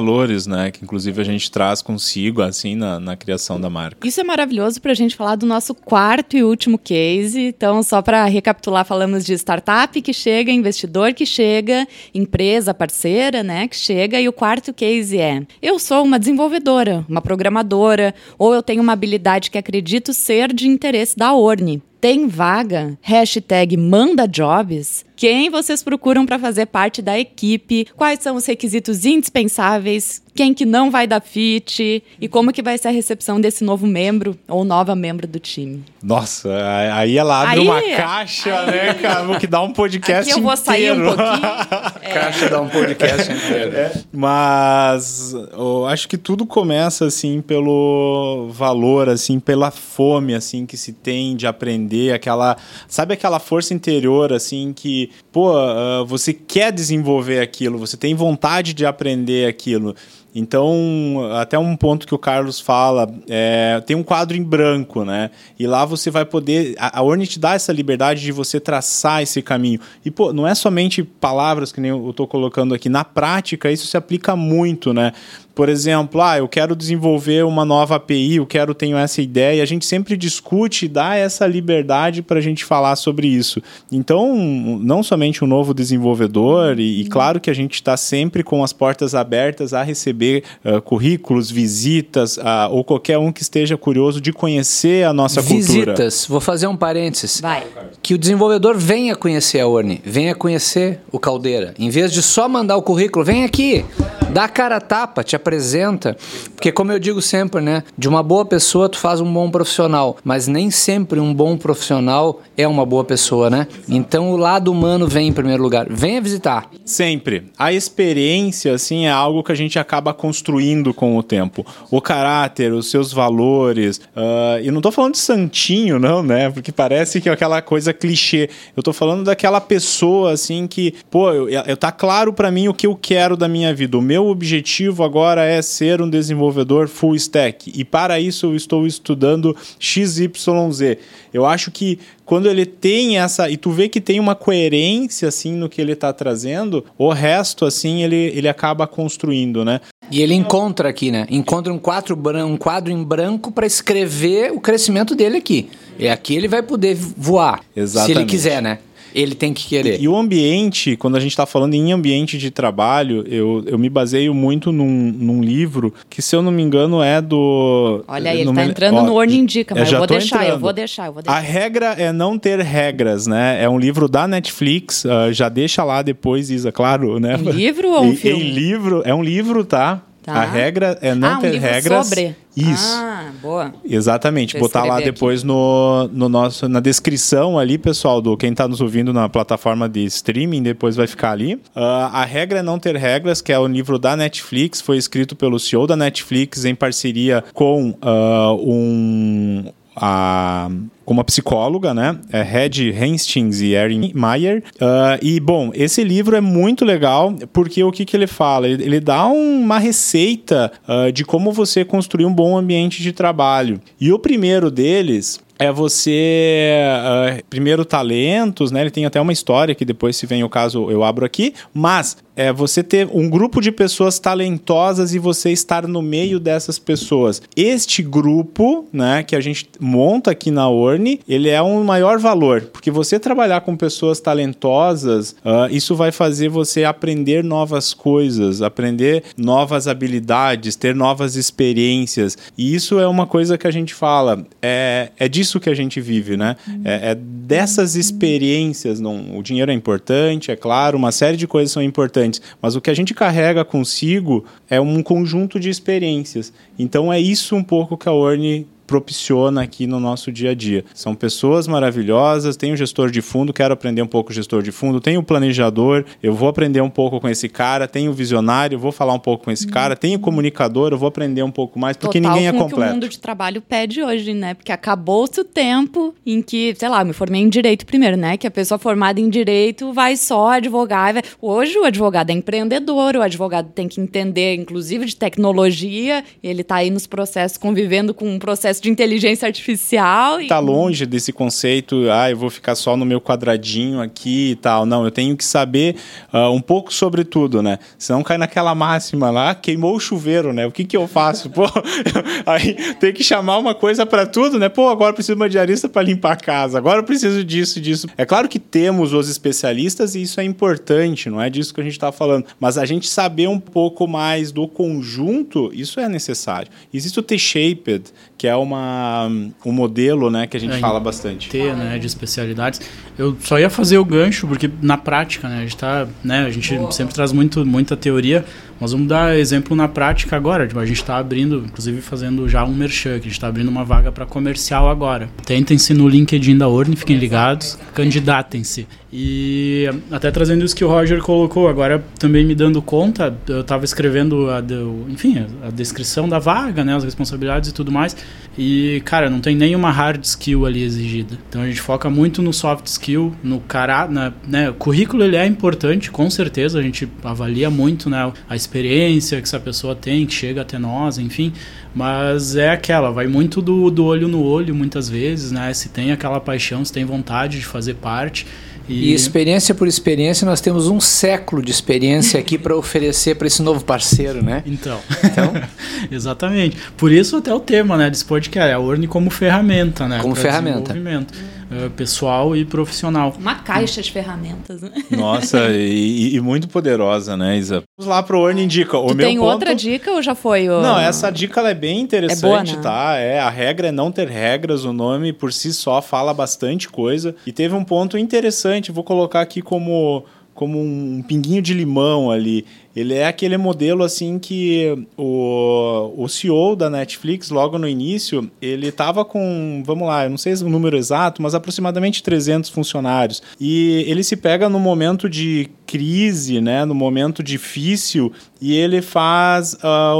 né, que inclusive a gente traz consigo, assim, na, na criação da marca.
Isso é maravilhoso para a gente falar do nosso quarto e último case. Então, só para recapitular, falamos de startup que chega, investidor que chega, empresa parceira, né, que chega. E o quarto case é: eu sou uma desenvolvedora, uma programadora, ou eu tenho uma habilidade que acredito ser de interesse da Orne. Tem vaga? Hashtag manda jobs? Quem vocês procuram para fazer parte da equipe? Quais são os requisitos indispensáveis? Quem que não vai dar fit? E como que vai ser a recepção desse novo membro ou nova membro do time?
Nossa, aí ela abre aí, uma caixa, aí, né, cara? Que dá um podcast
Aqui eu vou
inteiro.
sair um pouquinho. [LAUGHS]
é. Caixa dá um podcast inteiro. É.
Mas eu acho que tudo começa, assim, pelo valor, assim, pela fome, assim, que se tem de aprender, aquela... Sabe aquela força interior, assim, que pô, uh, você quer desenvolver aquilo, você tem vontade de aprender aquilo. Então, até um ponto que o Carlos fala, é, tem um quadro em branco, né? E lá você vai poder. A, a Orne te dá essa liberdade de você traçar esse caminho. E, pô, não é somente palavras que nem eu estou colocando aqui. Na prática, isso se aplica muito, né? Por exemplo, ah, eu quero desenvolver uma nova API, eu quero, tenho essa ideia. A gente sempre discute e dá essa liberdade para a gente falar sobre isso. Então, não somente um novo desenvolvedor, e, e claro que a gente está sempre com as portas abertas a receber uh, currículos, visitas, uh, ou qualquer um que esteja curioso de conhecer a nossa
visitas.
cultura.
Visitas, vou fazer um parênteses.
Vai.
Que o desenvolvedor venha conhecer a Orne, venha conhecer o Caldeira. Em vez de só mandar o currículo, vem aqui, dá cara a tapa, te apresenta. Porque como eu digo sempre, né? De uma boa pessoa tu faz um bom profissional, mas nem sempre um bom profissional é uma boa pessoa, né? Então o lado humano vem em primeiro lugar. Venha visitar.
Sempre. A experiência, assim, é algo que a gente acaba construindo com o tempo. O caráter, os seus valores. Uh, e não tô falando de santinho, não, né? Porque parece que é aquela coisa clichê. Eu tô falando daquela pessoa, assim, que, pô, eu, eu tá claro para mim o que eu quero da minha vida. O meu objetivo agora é ser um desenvolvedor full stack. E para isso eu estou estudando XYZ. Eu acho que quando ele tem essa. E tu vê que tem uma coerência, assim, no que ele está trazendo, o resto, assim, ele, ele acaba construindo, né?
E ele encontra aqui, né? Encontra um quadro, um quadro em branco para escrever o crescimento dele aqui. E aqui ele vai poder voar.
Exatamente.
Se ele quiser, né? Ele tem que querer.
E o ambiente, quando a gente está falando em ambiente de trabalho, eu, eu me baseio muito num, num livro que, se eu não me engano, é do.
Olha aí, ele
não
tá
me-
entrando
ó,
no Orne Indica, mas eu vou deixar, eu vou deixar, eu vou
A
deixar.
regra é não ter regras, né? É um livro da Netflix. ah, já deixa lá depois, Isa, claro, né?
Um livro ou um [LAUGHS]
Em-
filme?
Em livro, é um livro, tá?
Tá.
A regra é não
ah, um
ter
livro
regras.
sobre?
Isso.
Ah, boa.
Exatamente,
Vou
botar lá depois no, no nosso, na descrição ali, pessoal, do quem está nos ouvindo na plataforma de streaming, depois vai ficar ali. Ah, a regra é não ter regras, que é o livro da Netflix, foi escrito pelo CEO da Netflix em parceria com ah, um a com uma psicóloga, né? É Red Hastings e Erin Meyer. Ah, e, bom, esse livro é muito legal porque o que, que ele fala? Ele, ele dá uma receita ah, de como você construir um bom ambiente de trabalho. E o primeiro deles é você ah, primeiro talentos, né? Ele tem até uma história que depois se vem o caso eu abro aqui, mas é você ter um grupo de pessoas talentosas e você estar no meio dessas pessoas. Este grupo, né, que a gente monta aqui na Orne, ele é um maior valor, porque você trabalhar com pessoas talentosas, ah, isso vai fazer você aprender novas coisas, aprender novas habilidades, ter novas experiências. E isso é uma coisa que a gente fala, é, é disso que a gente vive, né? É, é dessas experiências. Não, o dinheiro é importante, é claro, uma série de coisas são importantes, mas o que a gente carrega consigo é um conjunto de experiências. Então é isso um pouco que a Orne propiciona aqui no nosso dia a dia. São pessoas maravilhosas, tem o gestor de fundo, quero aprender um pouco gestor de fundo, tem o planejador, eu vou aprender um pouco com esse cara, tem o visionário, vou falar um pouco com esse cara, tem o comunicador, eu vou aprender um pouco mais, porque
Total
ninguém é
com o que o
completo.
mundo de trabalho pede hoje, né? Porque acabou-se o tempo em que, sei lá, eu me formei em direito primeiro, né? Que a pessoa formada em direito vai só advogar. vai- Hoje o advogado é empreendedor, o advogado tem que entender, inclusive, de tecnologia. Ele tá aí nos processos, convivendo com um processo de inteligência artificial. e-
tá longe desse conceito, ah, eu vou ficar só no meu quadradinho aqui e tal. Não, eu tenho que saber ah, um pouco sobre tudo, né? Senão cai naquela máxima lá, queimou o chuveiro, né? O que que eu faço? [LAUGHS] Pô, [LAUGHS] aí tem que chamar uma coisa para tudo, né? Pô, agora eu preciso de uma diarista para limpar a casa, agora eu preciso disso, disso. É claro que temos os especialistas e isso é importante, não é disso que a gente tá falando, mas a gente saber um pouco mais do conjunto, isso é necessário. Existe o T-Shaped, que é uma, um modelo, né, que a gente
É,
fala bastante.
T, né, de especialidades. Eu só ia fazer o gancho porque na prática, né, a gente tá, né, a gente sempre traz muito muita teoria, mas vamos dar exemplo na prática agora. Tipo, a gente está abrindo, inclusive fazendo já um merchan, que a gente está abrindo uma vaga para comercial agora. Tentem-se no LinkedIn da Orne, fiquem ligados, candidatem-se. E até trazendo isso que o Roger colocou, agora também me dando conta, eu estava escrevendo, a, enfim, a, a descrição da vaga, né, as responsabilidades e tudo mais, e, cara, não tem nenhuma hard skill ali exigida. Então a gente foca muito no soft skill, no cara, na, né, o currículo ele é importante, com certeza, a gente avalia muito, né, a experiência que essa pessoa tem, que chega até nós, enfim, mas é aquela, vai muito do, do olho no olho, muitas vezes, né, se tem aquela paixão, se tem vontade de fazer parte,
E experiência por experiência, nós temos um século de experiência aqui para oferecer para esse novo parceiro, né?
Então, [LAUGHS] exatamente. Por isso até o tema, né, desse podcast, é a Orne como ferramenta, né?
Como ferramenta.
desenvolvimento, eh, pessoal e profissional.
Uma caixa de ferramentas, né?
Nossa, [LAUGHS] e, e muito poderosa, né, Isa? Vamos lá pro Orne Indica. O
Tu
meu
tem
ponto...
outra dica ou já foi? o-
Não, essa dica ela é bem interessante,
É boa, né?
tá? É, a regra é não ter regras, o nome por si só fala bastante coisa. E teve um ponto interessante, vou colocar aqui como, como um pinguinho de limão ali. Ele é aquele modelo assim que o, o CEO da Netflix, logo no início, ele estava com, vamos lá, eu não sei o número exato, mas aproximadamente 300 funcionários. E ele se pega no momento de crise, né, no momento difícil, e ele faz,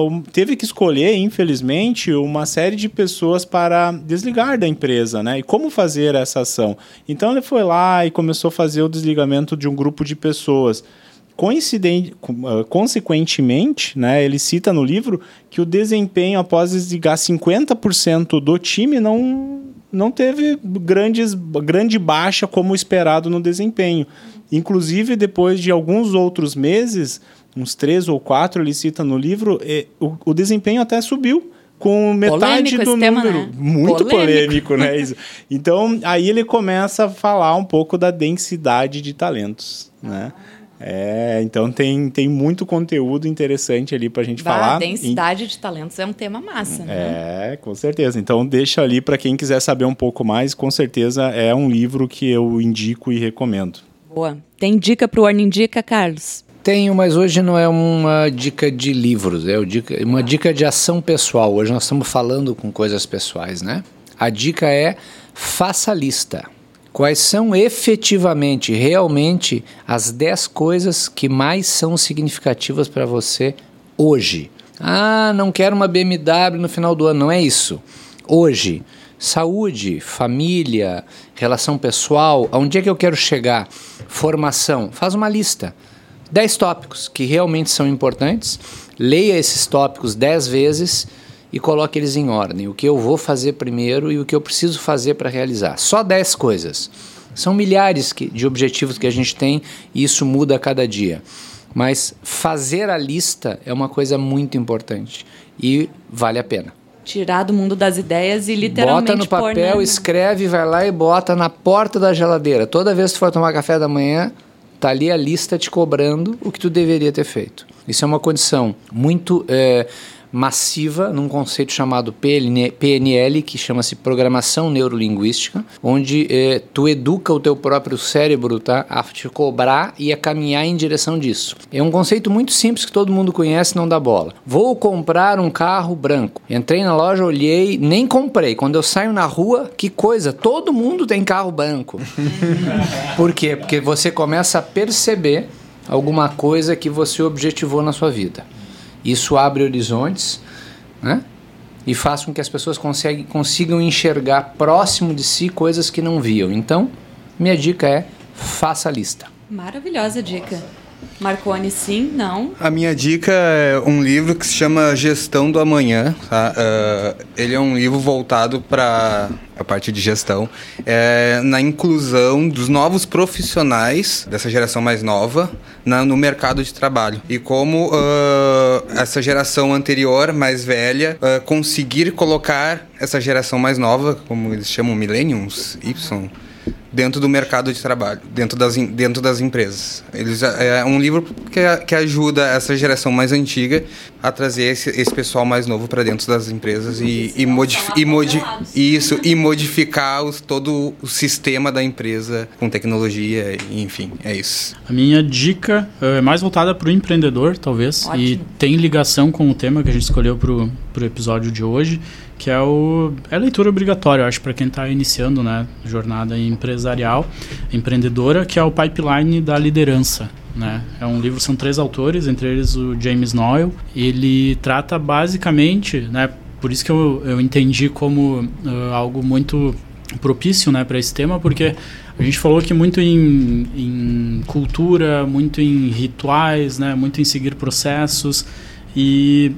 um- teve que escolher, infelizmente, uma série de pessoas para desligar da empresa, né? E como fazer essa ação? Então ele foi lá e começou a fazer o desligamento de um grupo de pessoas. Coincidente, ah, consequentemente, né, ele cita no livro que o desempenho após desligar 50% do time não, não teve grandes, grande baixa como esperado no desempenho. Inclusive, depois de alguns outros meses, uns três ou quatro, ele cita no livro, eh, o, o desempenho até subiu. com metade
Polêmico
do
esse tema,
número.
né?
Muito
Polêmico.
polêmico, né? Isso. Então, aí ele começa a falar um pouco da densidade de talentos, né? É, então tem, tem muito conteúdo interessante ali pra gente
Bah,
falar.
A densidade de talentos é um tema massa, né?
É, com certeza. Então deixa ali para quem quiser saber um pouco mais, com certeza é um livro que eu indico e recomendo.
Boa. Tem dica pro Warning Dica, Carlos?
Tenho, mas hoje não é uma dica de livros, é o uma dica de ação pessoal. Hoje nós estamos falando com coisas pessoais, né? A dica é faça a lista. Quais são efetivamente, realmente, as 10 coisas que mais são significativas para você hoje? Ah, não quero uma BMW no final do ano, não é isso. Hoje, saúde, família, relação pessoal, aonde é que eu quero chegar? Formação, faz uma lista. 10 tópicos que realmente são importantes, leia esses tópicos 10 vezes e coloque eles em ordem. O que eu vou fazer primeiro e o que eu preciso fazer para realizar. Só 10 coisas. São milhares que- de objetivos que a gente tem e isso muda a cada dia. Mas fazer a lista é uma coisa muito importante e vale a pena.
Tirar do mundo das ideias e literalmente
Bota no papel, escreve, vai lá e bota na porta da geladeira. Toda vez que for tomar café da manhã, tá ali a lista te cobrando o que tu deveria ter feito. Isso é uma condição muito eh, massiva num conceito chamado PNL, que chama-se Programação Neurolinguística, onde eh, tu educa o teu próprio cérebro tá, a te cobrar e a caminhar em direção disso. É um conceito muito simples que todo mundo conhece não dá bola. Vou comprar um carro branco. Entrei na loja, olhei, nem comprei. Quando eu saio na rua, que coisa, todo mundo tem carro branco. [LAUGHS] Por quê? Porque você começa a perceber alguma coisa que você objetivou na sua vida. Isso abre horizontes, né? E faz com que as pessoas conseguem, consigam enxergar próximo de si coisas que não viam. Então, minha dica é: faça a lista.
Maravilhosa dica. Marconi, sim, não.
A minha dica é um livro que se chama Gestão do Amanhã. tá? Ah, ele é um livro voltado para a parte de gestão, é, na inclusão dos novos profissionais dessa geração mais nova na- no mercado de trabalho. E como ah, essa geração anterior, mais velha, ah, conseguir colocar essa geração mais nova, como eles chamam Millenniums, Y, dentro do mercado de trabalho, dentro das, dentro das empresas. Eles, é um livro que, que ajuda essa geração mais antiga a trazer esse, esse pessoal mais novo para dentro das empresas e, e, modif, e, modi, isso, e modificar os, todo o sistema da empresa com tecnologia, e, enfim, é isso.
A minha dica eh, é mais voltada para o empreendedor, talvez, e
Ótimo.
tem ligação com o tema que a gente escolheu para o episódio de hoje, que é o é a leitura obrigatória, eu acho, para quem está iniciando, né, jornada empresarial, empreendedora, que é o Pipeline da Liderança. Né? É um livro, são três autores, entre eles o James Noyle. Ele trata basicamente, né, por isso que eu, eu entendi como ah, algo muito propício né, para esse tema, porque a gente falou aqui muito em, em cultura, muito em rituais, né, muito em seguir processos e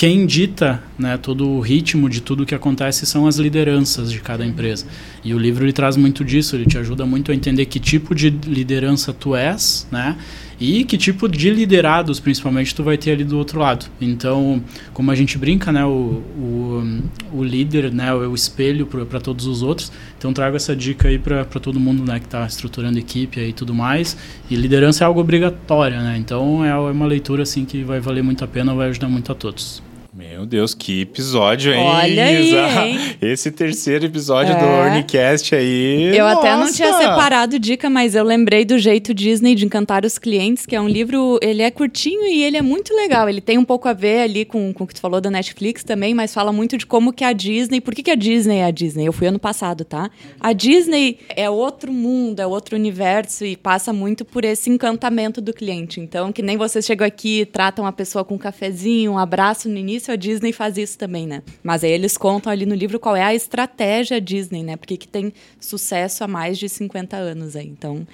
quem dita né, todo o ritmo de tudo que acontece são as lideranças de cada empresa. E o livro ele traz muito disso, ele te ajuda muito a entender que tipo de liderança tu és, né? E que tipo de liderados, principalmente, tu vai ter ali do outro lado. Então, como a gente brinca, né? O, o, o líder né, é o espelho para todos os outros. Então, trago essa dica aí para todo mundo né, que está estruturando equipe e tudo mais. E liderança é algo obrigatório, né? Então, é uma leitura assim que vai valer muito a pena, vai ajudar muito a todos.
Meu Deus, que episódio, hein?
Olha aí, hein? [LAUGHS]
Esse terceiro episódio
É.
do Ornicast aí.
Eu até não
nossa!
tinha separado dica, mas eu lembrei do jeito Disney de encantar os clientes, que é um livro, ele é curtinho e ele é muito legal. Ele tem um pouco a ver ali com, com o que tu falou da Netflix também, mas fala muito de como que a Disney, por que, que a Disney é a Disney? Eu fui ano passado, tá? A Disney é outro mundo, é outro universo e passa muito por esse encantamento do cliente. Então, que nem vocês chegam aqui e tratam a pessoa com um cafezinho, um abraço no início, a Disney faz isso também, né? Mas aí eles contam ali no livro qual é a estratégia Disney, né? Porque que tem sucesso há mais de 50 anos aí. Então,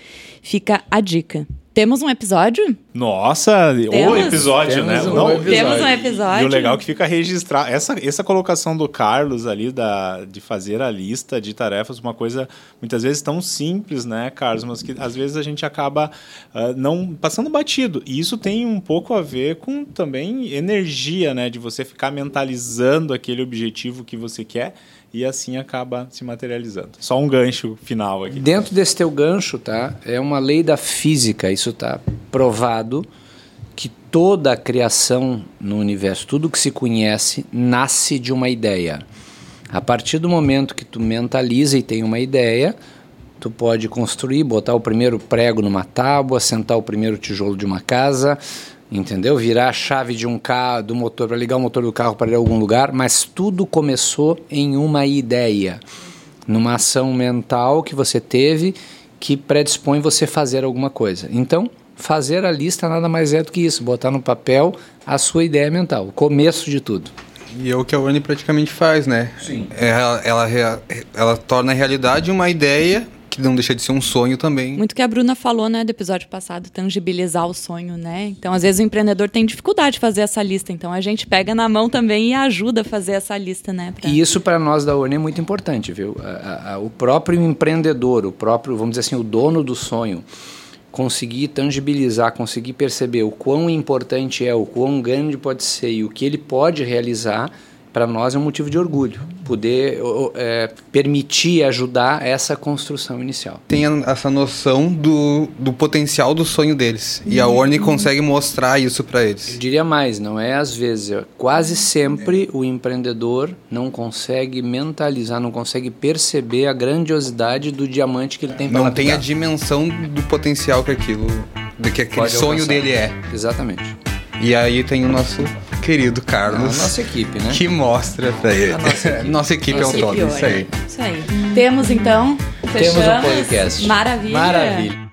fica a dica. Temos um episódio?
Nossa, o
Temos?
episódio,
Temos
né?
um
Não,
episódio.
Temos um episódio.
E o legal é que fica registrado. Essa, essa colocação do Carlos ali, da, de fazer a lista de tarefas, uma coisa muitas vezes tão simples, né, Carlos? Mas que às vezes a gente acaba ah, não passando batido. E isso tem um pouco a ver com também energia, né? De você ficar mentalizando aquele objetivo que você quer e assim acaba se materializando. Só um gancho final aqui.
Dentro desse teu gancho, tá? É uma lei da física, isso tá provado que toda a criação no universo, tudo que se conhece, nasce de uma ideia. A partir do momento que tu mentaliza e tem uma ideia, tu pode construir, botar o primeiro prego numa tábua, sentar o primeiro tijolo de uma casa, entendeu? Virar a chave de um carro, do motor para ligar o motor do carro para ir a algum lugar, mas tudo começou em uma ideia, numa ação mental que você teve que predispõe você fazer alguma coisa. Então, fazer a lista nada mais é do que isso, botar no papel a sua ideia mental, o começo de tudo.
E é o que a Urne praticamente faz, né?
Sim.
Ela, ela, rea- ela torna a realidade uma ideia que não deixa de ser um sonho também.
Muito que a Bruna falou, né, do episódio passado, tangibilizar o sonho, né? Então, às vezes o empreendedor tem dificuldade de fazer essa lista, então a gente pega na mão também e ajuda a fazer essa lista, né? pra-
E isso para nós da Urne é muito importante, viu? A- a- a- o próprio empreendedor, o próprio, vamos dizer assim, o dono do sonho, conseguir tangibilizar, conseguir perceber o quão importante é, o quão grande pode ser e o que ele pode realizar, para nós é um motivo de orgulho. Poder é, permitir ajudar essa construção inicial.
Tem essa noção do, do potencial do sonho deles. E a Orne consegue mostrar isso para
Eu
eles.
diria mais, não é às vezes, é quase sempre o empreendedor não consegue mentalizar, não consegue perceber a grandiosidade do diamante que ele tem
Não tem a
lapidar.
dimensão do potencial que aquilo, do que aquele
Pode
sonho
alcançar.
dele é.
Exatamente.
E aí tem o nosso querido
A
Carlos.
nossa equipe, né?
Que mostra pra ele.
A nossa equipe. [LAUGHS]
Nossa equipe é um
Equipe
todo, isso aí.
Isso aí. Temos então.
Temos um
fechamos.
podcast.
Maravilha.
Maravilha.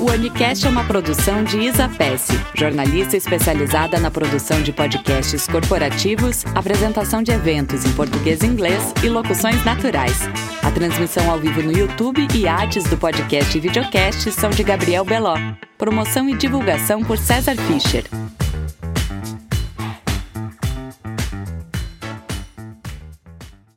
O Unicast é uma produção de Isa Pesce, jornalista especializada na produção de podcasts corporativos, apresentação de eventos em português e inglês e locuções naturais. A transmissão ao vivo no YouTube e artes do podcast e videocast são de Gabriel Beló. Promoção e divulgação por César Fischer.